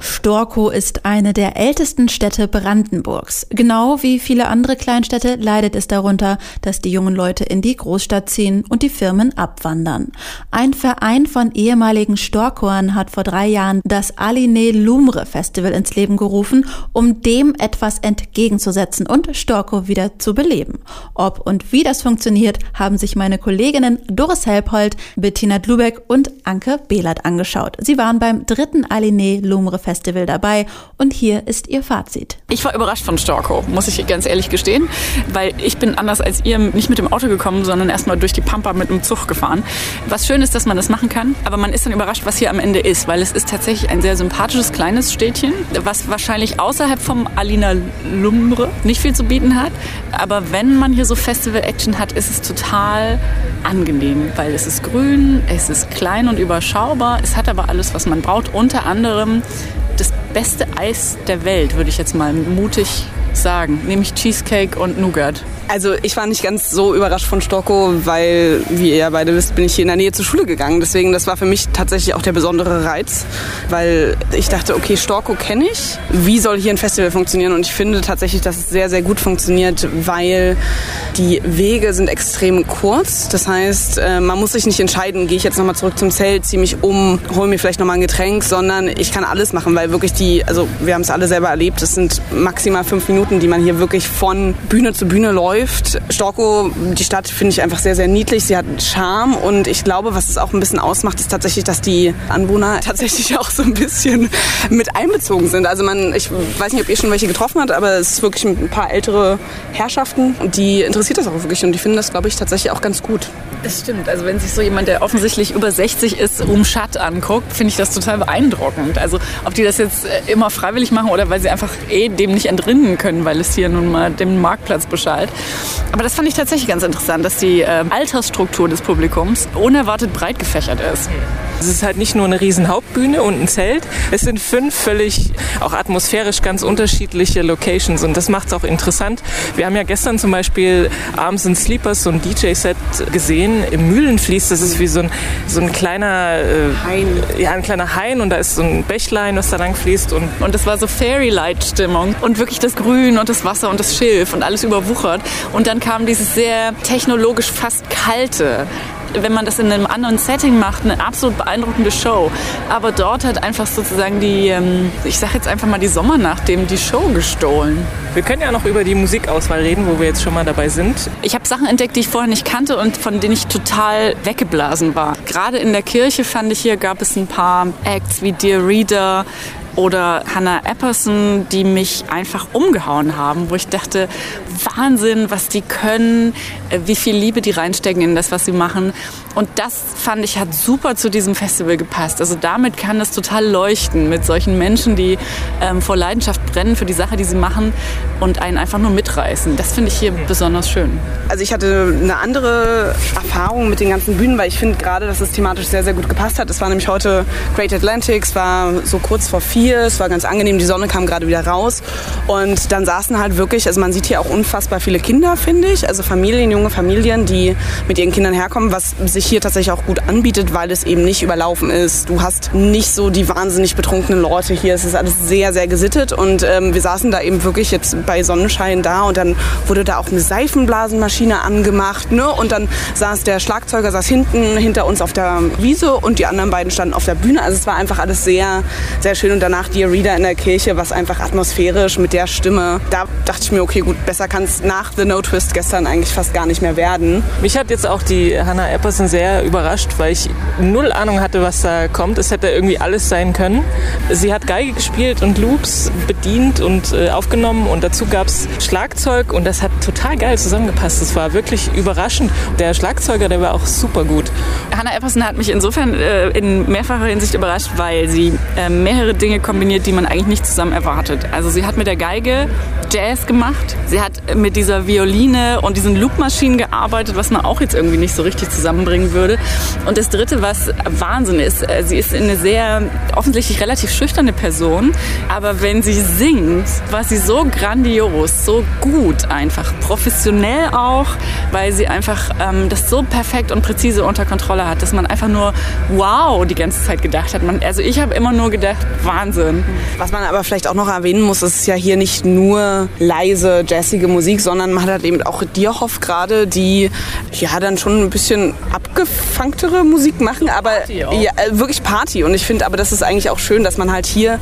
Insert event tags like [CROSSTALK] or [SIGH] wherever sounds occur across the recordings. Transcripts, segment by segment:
Storkow ist eine der ältesten Städte Brandenburgs. Genau wie viele andere Kleinstädte leidet es darunter, dass die jungen Leute in die Großstadt ziehen und die Firmen abwandern. Ein Verein von ehemaligen Storkowern hat vor drei Jahren das Aline Lumre Festival ins Leben gerufen, um dem etwas entgegenzusetzen und Storkow wieder zu beleben. Ob und wie das funktioniert, haben sich meine Kolleginnen Doris Helphold, Bettina Dlubeck und Anke Behlert angeschaut. Sie waren beim dritten Aline Lumre Festival Festival dabei und hier ist ihr Fazit. Ich war überrascht von Storkow, muss ich ganz ehrlich gestehen, weil ich bin anders als ihr nicht mit dem Auto gekommen, sondern erstmal durch die Pampa mit einem Zug gefahren. Was schön ist, dass man das machen kann, aber man ist dann überrascht, was hier am Ende ist, weil es ist tatsächlich ein sehr sympathisches kleines Städtchen, was wahrscheinlich außerhalb vom Alina Lumbre nicht viel zu bieten hat, aber wenn man hier so Festival-Action hat, ist es total angenehm, weil es ist grün, es ist klein und überschaubar, es hat aber alles, was man braucht, unter anderem beste Eis der Welt, würde ich jetzt mal mutig sagen, nämlich Cheesecake und Nougat. Also ich war nicht ganz so überrascht von Stocko, weil, wie ihr beide wisst, bin ich hier in der Nähe zur Schule gegangen. Deswegen, das war für mich tatsächlich auch der besondere Reiz, weil ich dachte, okay, Storko kenne ich. Wie soll hier ein Festival funktionieren? Und ich finde tatsächlich, dass es sehr, sehr gut funktioniert, weil die Wege sind extrem kurz. Das heißt, äh, man muss sich nicht entscheiden, gehe ich jetzt nochmal zurück zum Zelt, ziehe mich um, hole mir vielleicht nochmal ein Getränk, sondern ich kann alles machen, weil wirklich die, also wir haben es alle selber erlebt, es sind maximal fünf Minuten, die man hier wirklich von Bühne zu Bühne läuft. Storkow, die Stadt finde ich einfach sehr, sehr niedlich. Sie hat Charme und ich glaube, was es auch ein bisschen ausmacht, ist tatsächlich, dass die Anwohner [LAUGHS] tatsächlich auch so ein bisschen mit einbezogen sind. Also man, ich weiß nicht, ob ihr schon welche getroffen habt, aber es ist wirklich ein paar ältere Herrschaften und die interessiert das auch wirklich und die finden das, glaube ich, tatsächlich auch ganz gut. Das stimmt. Also wenn sich so jemand, der offensichtlich über 60 ist, um Schatt anguckt, finde ich das total beeindruckend. Also ob die das jetzt äh, immer freiwillig machen oder weil sie einfach eh dem nicht entrinnen können, weil es hier nun mal dem Marktplatz beschallt. Aber das fand ich tatsächlich ganz interessant, dass die äh, Altersstruktur des Publikums unerwartet breit gefächert ist. Es ist halt nicht nur eine riesen Hauptbühne und ein Zelt. Es sind fünf völlig auch atmosphärisch ganz unterschiedliche Locations und das macht es auch interessant. Wir haben ja gestern zum Beispiel Arms and Sleepers, so ein DJ-Set gesehen im Mühlenfließ. Das ist wie so ein, so ein kleiner äh, Hain. Ja, ein kleiner Hain und da ist so ein Bächlein, was da lang fließt. Und, und das war so Fairy-Light-Stimmung und wirklich das Grün und das Wasser und das Schilf und alles überwuchert. Und dann kam dieses sehr technologisch fast kalte wenn man das in einem anderen Setting macht, eine absolut beeindruckende Show. Aber dort hat einfach sozusagen die, ähm, ich sag jetzt einfach mal die Sommernacht, dem die Show gestohlen. Wir können ja noch über die Musikauswahl reden, wo wir jetzt schon mal dabei sind. Ich habe Sachen entdeckt, die ich vorher nicht kannte und von denen ich total weggeblasen war. Gerade in der Kirche fand ich hier, gab es ein paar Acts wie Dear Reader, oder Hannah Epperson, die mich einfach umgehauen haben, wo ich dachte, Wahnsinn, was die können, äh, wie viel Liebe die reinstecken in das, was sie machen. Und das fand ich hat super zu diesem Festival gepasst. Also damit kann es total leuchten mit solchen Menschen, die ähm, vor Leidenschaft brennen für die Sache, die sie machen und einen einfach nur mitreißen. Das finde ich hier besonders schön. Also ich hatte eine andere Erfahrung mit den ganzen Bühnen, weil ich finde gerade, dass es thematisch sehr, sehr gut gepasst hat. Es war nämlich heute Great Atlantic, es war so kurz vor vier, es war ganz angenehm, die Sonne kam gerade wieder raus und dann saßen halt wirklich, also man sieht hier auch unfassbar viele Kinder, finde ich, also Familien, junge Familien, die mit ihren Kindern herkommen, was sich hier tatsächlich auch gut anbietet, weil es eben nicht überlaufen ist. Du hast nicht so die wahnsinnig betrunkenen Leute hier. Es ist alles sehr, sehr gesittet und ähm, wir saßen da eben wirklich jetzt bei Sonnenschein da und dann wurde da auch eine Seifenblasenmaschine angemacht. Ne? Und dann saß der Schlagzeuger saß hinten hinter uns auf der Wiese und die anderen beiden standen auf der Bühne. Also es war einfach alles sehr, sehr schön. Und danach die Reader in der Kirche, was einfach atmosphärisch mit der Stimme. Da dachte ich mir, okay, gut, besser kann es nach The No Twist gestern eigentlich fast gar nicht mehr werden. Mich hat jetzt auch die Hannah Epperson sehr überrascht, weil ich null Ahnung hatte, was da kommt. Es hätte irgendwie alles sein können. Sie hat Geige gespielt und Loops bedient und äh, aufgenommen und dazu gab es Schlagzeug und das hat total geil zusammengepasst. Es war wirklich überraschend. Der Schlagzeuger, der war auch super gut. Hannah Epperson hat mich insofern äh, in mehrfacher Hinsicht überrascht, weil sie mehrere Dinge kombiniert, die man eigentlich nicht zusammen erwartet. Also sie hat mit der Geige Jazz gemacht, sie hat mit dieser Violine und diesen Loopmaschinen gearbeitet, was man auch jetzt irgendwie nicht so richtig zusammenbringt bringen würde. Und das Dritte, was Wahnsinn ist, äh, sie ist eine sehr offensichtlich relativ schüchterne Person, aber wenn sie singt, war sie so grandios, so gut einfach, professionell auch, weil sie einfach ähm, das so perfekt und präzise unter Kontrolle hat, dass man einfach nur wow die ganze Zeit gedacht hat. Man, also ich habe immer nur gedacht, Wahnsinn. Was man aber vielleicht auch noch erwähnen muss, ist ja hier nicht nur leise, jazzige Musik, sondern man hat halt eben auch Dierhoff gerade, die ja dann schon ein bisschen abgefangtere Musik machen, aber ja, äh, wirklich Party. Und ich finde aber, das ist eigentlich auch schön, dass man halt hier,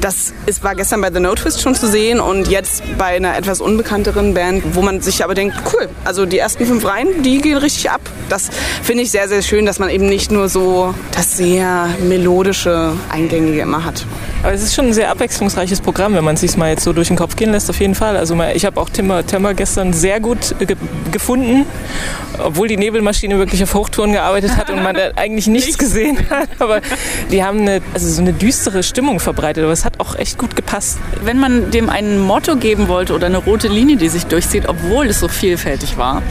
das ist, war gestern bei The No Twist schon zu sehen und jetzt bei einer etwas unbekannteren Band, wo man sich aber denkt, cool, also die ersten fünf Reihen, die gehen richtig ab. Das finde ich sehr, sehr schön, dass man eben nicht nur so das sehr melodische, eingängige immer hat. Aber es ist schon ein sehr abwechslungsreiches Programm, wenn man es sich mal jetzt so durch den Kopf gehen lässt, auf jeden Fall. Also ich habe auch Timmer Timmer gestern sehr gut ge gefunden, obwohl die Nebelmaschine wirklich auf Hochtouren gearbeitet hat und man da [LAUGHS] eigentlich nichts gesehen hat. Aber die haben eine, also so eine düstere Stimmung verbreitet, aber es hat auch echt gut gepasst. Wenn man dem ein Motto geben wollte oder eine rote Linie, die sich durchzieht, obwohl es so vielfältig war,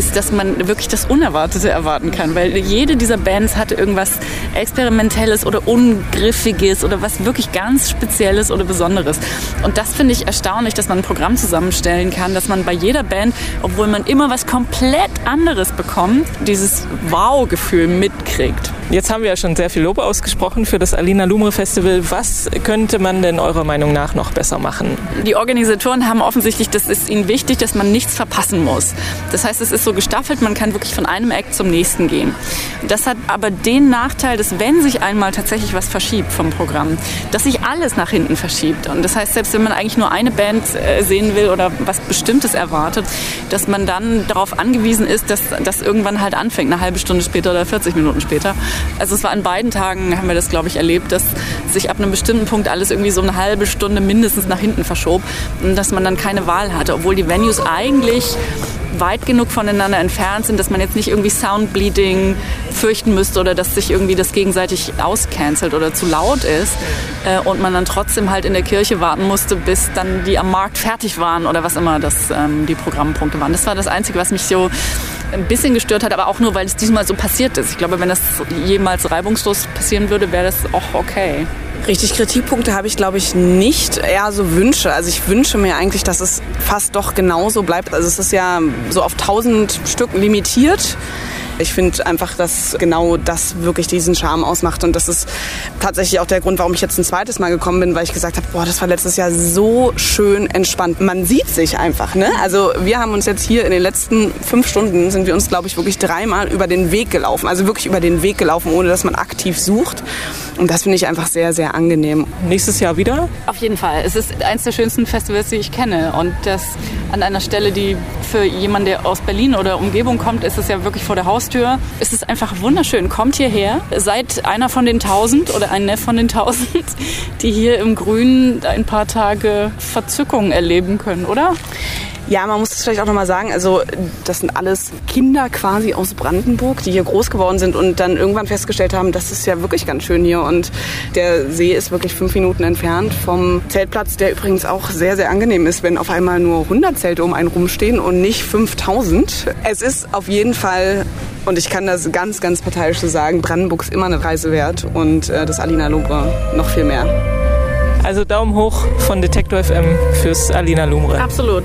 ist, dass man wirklich das Unerwartete erwarten kann. Weil jede dieser Bands hatte irgendwas Experimentelles oder Ungriffiges oder was wirklich ganz Spezielles oder Besonderes. Und das finde ich erstaunlich, dass man ein Programm zusammenstellen kann, dass man bei jeder Band, obwohl man immer was komplett anderes bekommt, dieses Wow-Gefühl mitkriegt. Jetzt haben wir ja schon sehr viel Lob ausgesprochen für das Alina Lumre Festival. Was könnte man denn eurer Meinung nach noch besser machen? Die Organisatoren haben offensichtlich, das ist ihnen wichtig, dass man nichts verpassen muss. Das heißt, es ist so gestaffelt, man kann wirklich von einem Act zum nächsten gehen. Das hat aber den Nachteil, dass wenn sich einmal tatsächlich was verschiebt vom Programm, dass sich alles nach hinten verschiebt. Und das heißt, selbst wenn man eigentlich nur eine Band äh, sehen will oder was Bestimmtes erwartet, dass man dann darauf angewiesen ist, dass das irgendwann halt anfängt, eine halbe Stunde später oder 40 Minuten später. Also es war an beiden Tagen, haben wir das, glaube ich, erlebt, dass sich ab einem bestimmten Punkt alles irgendwie so eine halbe Stunde mindestens nach hinten verschob und dass man dann keine Wahl hatte, obwohl die Venues eigentlich weit genug voneinander entfernt sind, dass man jetzt nicht irgendwie Soundbleeding fürchten müsste oder dass sich irgendwie das gegenseitig auscancelt oder zu laut ist äh, und man dann trotzdem halt in der Kirche warten musste, bis dann die am Markt fertig waren oder was immer das ähm, die Programmpunkte waren. Das war das Einzige, was mich so ein bisschen gestört hat, aber auch nur, weil es diesmal so passiert ist. Ich glaube, wenn das jemals reibungslos passieren würde, wäre das auch okay. Richtig Kritikpunkte habe ich, glaube ich, nicht. Eher so Wünsche. Also ich wünsche mir eigentlich, dass es fast doch genauso bleibt. Also es ist ja so auf 1000 Stück limitiert. Ich finde einfach, dass genau das wirklich diesen Charme ausmacht. Und das ist tatsächlich auch der Grund, warum ich jetzt ein zweites Mal gekommen bin, weil ich gesagt habe, boah, das war letztes Jahr so schön entspannt. Man sieht sich einfach. Ne? Also wir haben uns jetzt hier in den letzten fünf Stunden, sind wir uns, glaube ich, wirklich dreimal über den Weg gelaufen. Also wirklich über den Weg gelaufen, ohne dass man aktiv sucht. Und das finde ich einfach sehr, sehr angenehm. Nächstes Jahr wieder? Auf jeden Fall. Es ist eines der schönsten Festivals, die ich kenne. Und das an einer Stelle, die für jemanden, der aus Berlin oder Umgebung kommt, ist es ja wirklich vor der Haustür. Es ist einfach wunderschön. Kommt hierher, seid einer von den tausend oder ein Neff von den tausend, die hier im Grünen ein paar Tage Verzückung erleben können, oder? Ja, man muss es vielleicht auch nochmal sagen, also das sind alles Kinder quasi aus Brandenburg, die hier groß geworden sind und dann irgendwann festgestellt haben, das ist ja wirklich ganz schön hier und der See ist wirklich fünf Minuten entfernt vom Zeltplatz, der übrigens auch sehr, sehr angenehm ist, wenn auf einmal nur 100 Zelte um einen rumstehen und nicht 5000. Es ist auf jeden Fall und ich kann das ganz, ganz parteiisch so sagen, Brandenburg ist immer eine Reise wert und äh, das Alina Lumre noch viel mehr. Also Daumen hoch von Detektor FM fürs Alina Lumre. Absolut.